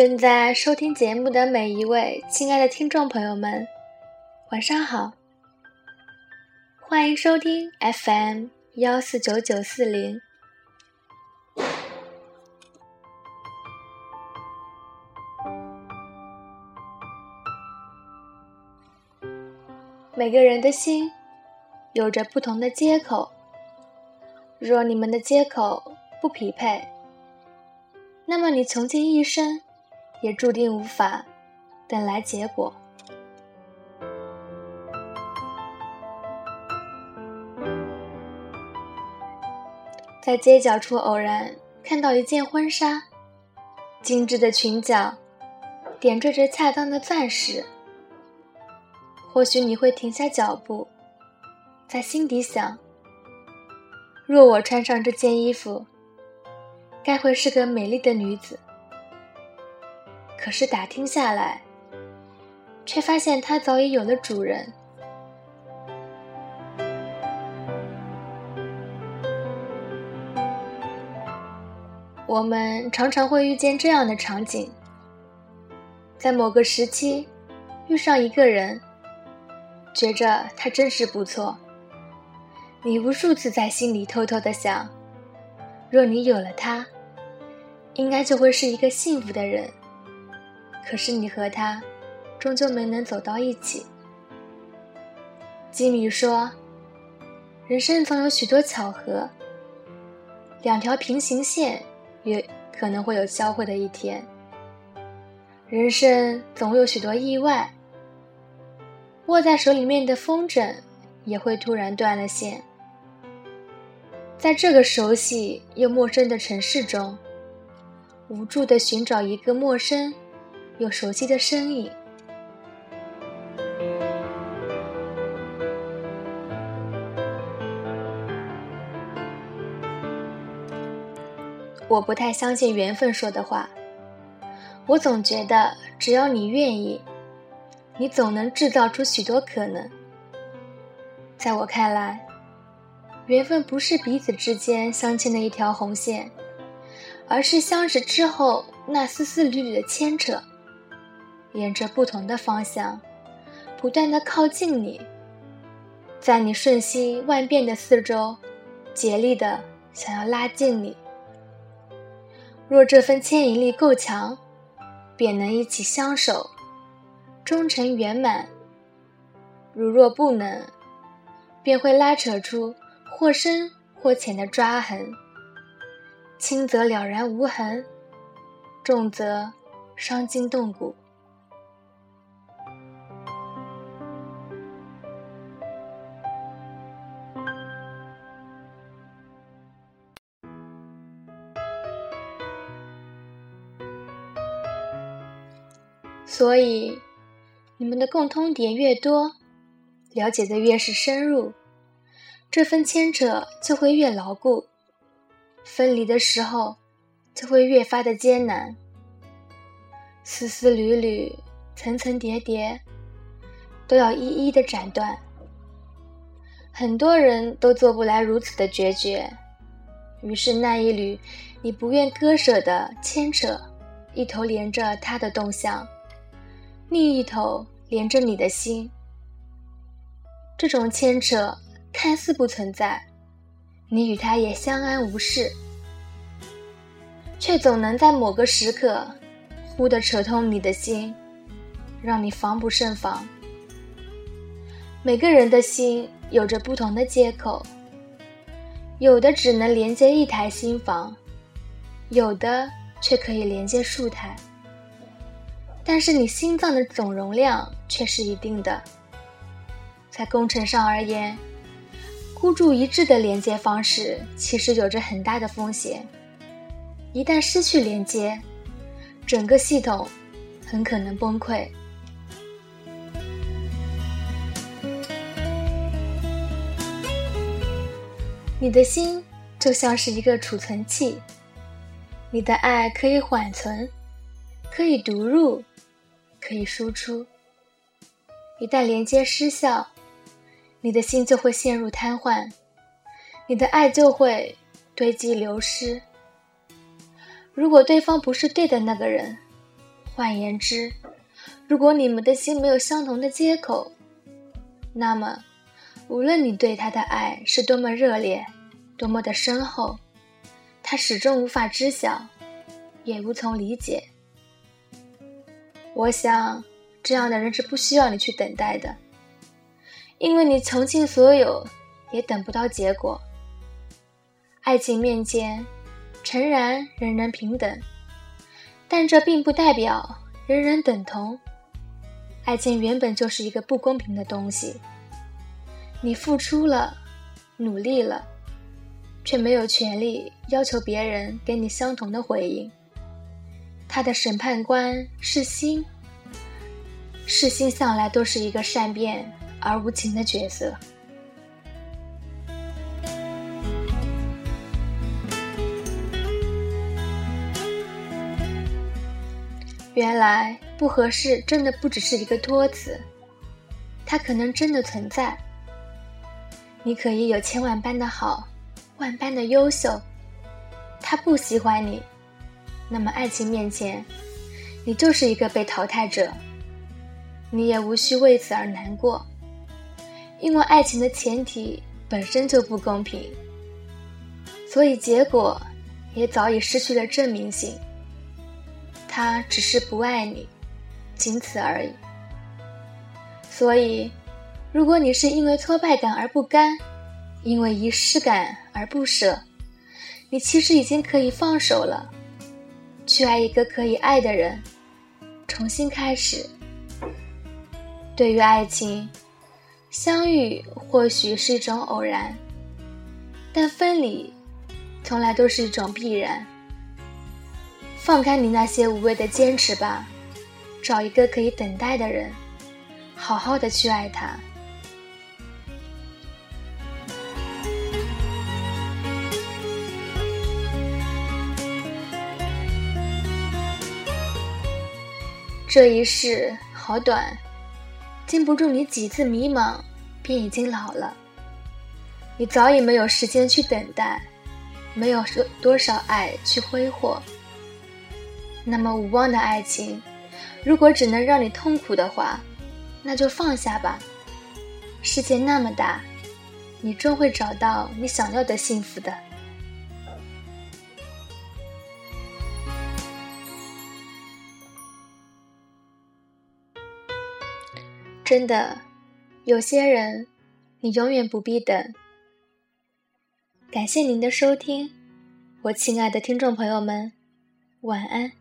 正在收听节目的每一位亲爱的听众朋友们，晚上好！欢迎收听 FM 幺四九九四零。每个人的心有着不同的接口，若你们的接口不匹配，那么你穷尽一生也注定无法等来结果。在街角处偶然看到一件婚纱，精致的裙角点缀着恰当的钻石。或许你会停下脚步，在心底想：若我穿上这件衣服，该会是个美丽的女子。可是打听下来，却发现它早已有了主人。我们常常会遇见这样的场景：在某个时期，遇上一个人。觉着他真是不错。你无数次在心里偷偷的想，若你有了他，应该就会是一个幸福的人。可是你和他，终究没能走到一起。吉米说：“人生总有许多巧合，两条平行线也可能会有交汇的一天。人生总有许多意外。”握在手里面的风筝也会突然断了线。在这个熟悉又陌生的城市中，无助的寻找一个陌生又熟悉的身影。我不太相信缘分说的话，我总觉得只要你愿意。你总能制造出许多可能。在我看来，缘分不是彼此之间相牵的一条红线，而是相识之后那丝丝缕缕的牵扯，沿着不同的方向，不断的靠近你，在你瞬息万变的四周，竭力的想要拉近你。若这份牵引力够强，便能一起相守。终成圆满。如若不能，便会拉扯出或深或浅的抓痕，轻则了然无痕，重则伤筋动骨。所以。你们的共通点越多，了解的越是深入，这份牵扯就会越牢固，分离的时候就会越发的艰难。丝丝缕缕、层层叠叠，都要一一的斩断。很多人都做不来如此的决绝，于是那一缕你不愿割舍的牵扯，一头连着他的动向。另一头连着你的心，这种牵扯看似不存在，你与他也相安无事，却总能在某个时刻忽地扯痛你的心，让你防不胜防。每个人的心有着不同的接口，有的只能连接一台心房，有的却可以连接数台。但是你心脏的总容量却是一定的。在工程上而言，孤注一掷的连接方式其实有着很大的风险。一旦失去连接，整个系统很可能崩溃。你的心就像是一个储存器，你的爱可以缓存，可以读入。可以输出。一旦连接失效，你的心就会陷入瘫痪，你的爱就会堆积流失。如果对方不是对的那个人，换言之，如果你们的心没有相同的接口，那么，无论你对他的爱是多么热烈，多么的深厚，他始终无法知晓，也无从理解。我想，这样的人是不需要你去等待的，因为你穷尽所有，也等不到结果。爱情面前，诚然人人平等，但这并不代表人人等同。爱情原本就是一个不公平的东西。你付出了，努力了，却没有权利要求别人给你相同的回应。他的审判官是心，是心向来都是一个善变而无情的角色。原来不合适，真的不只是一个托词，它可能真的存在。你可以有千万般的好，万般的优秀，他不喜欢你，那么爱情面前，你就是一个被淘汰者。你也无需为此而难过，因为爱情的前提本身就不公平，所以结果也早已失去了证明性。他只是不爱你，仅此而已。所以，如果你是因为挫败感而不甘，因为仪式感而不舍，你其实已经可以放手了，去爱一个可以爱的人，重新开始。对于爱情，相遇或许是一种偶然，但分离，从来都是一种必然。放开你那些无谓的坚持吧，找一个可以等待的人，好好的去爱他。这一世好短，经不住你几次迷茫，便已经老了。你早已没有时间去等待，没有多多少爱去挥霍。那么无望的爱情，如果只能让你痛苦的话，那就放下吧。世界那么大，你终会找到你想要的幸福的。真的，有些人，你永远不必等。感谢您的收听，我亲爱的听众朋友们，晚安。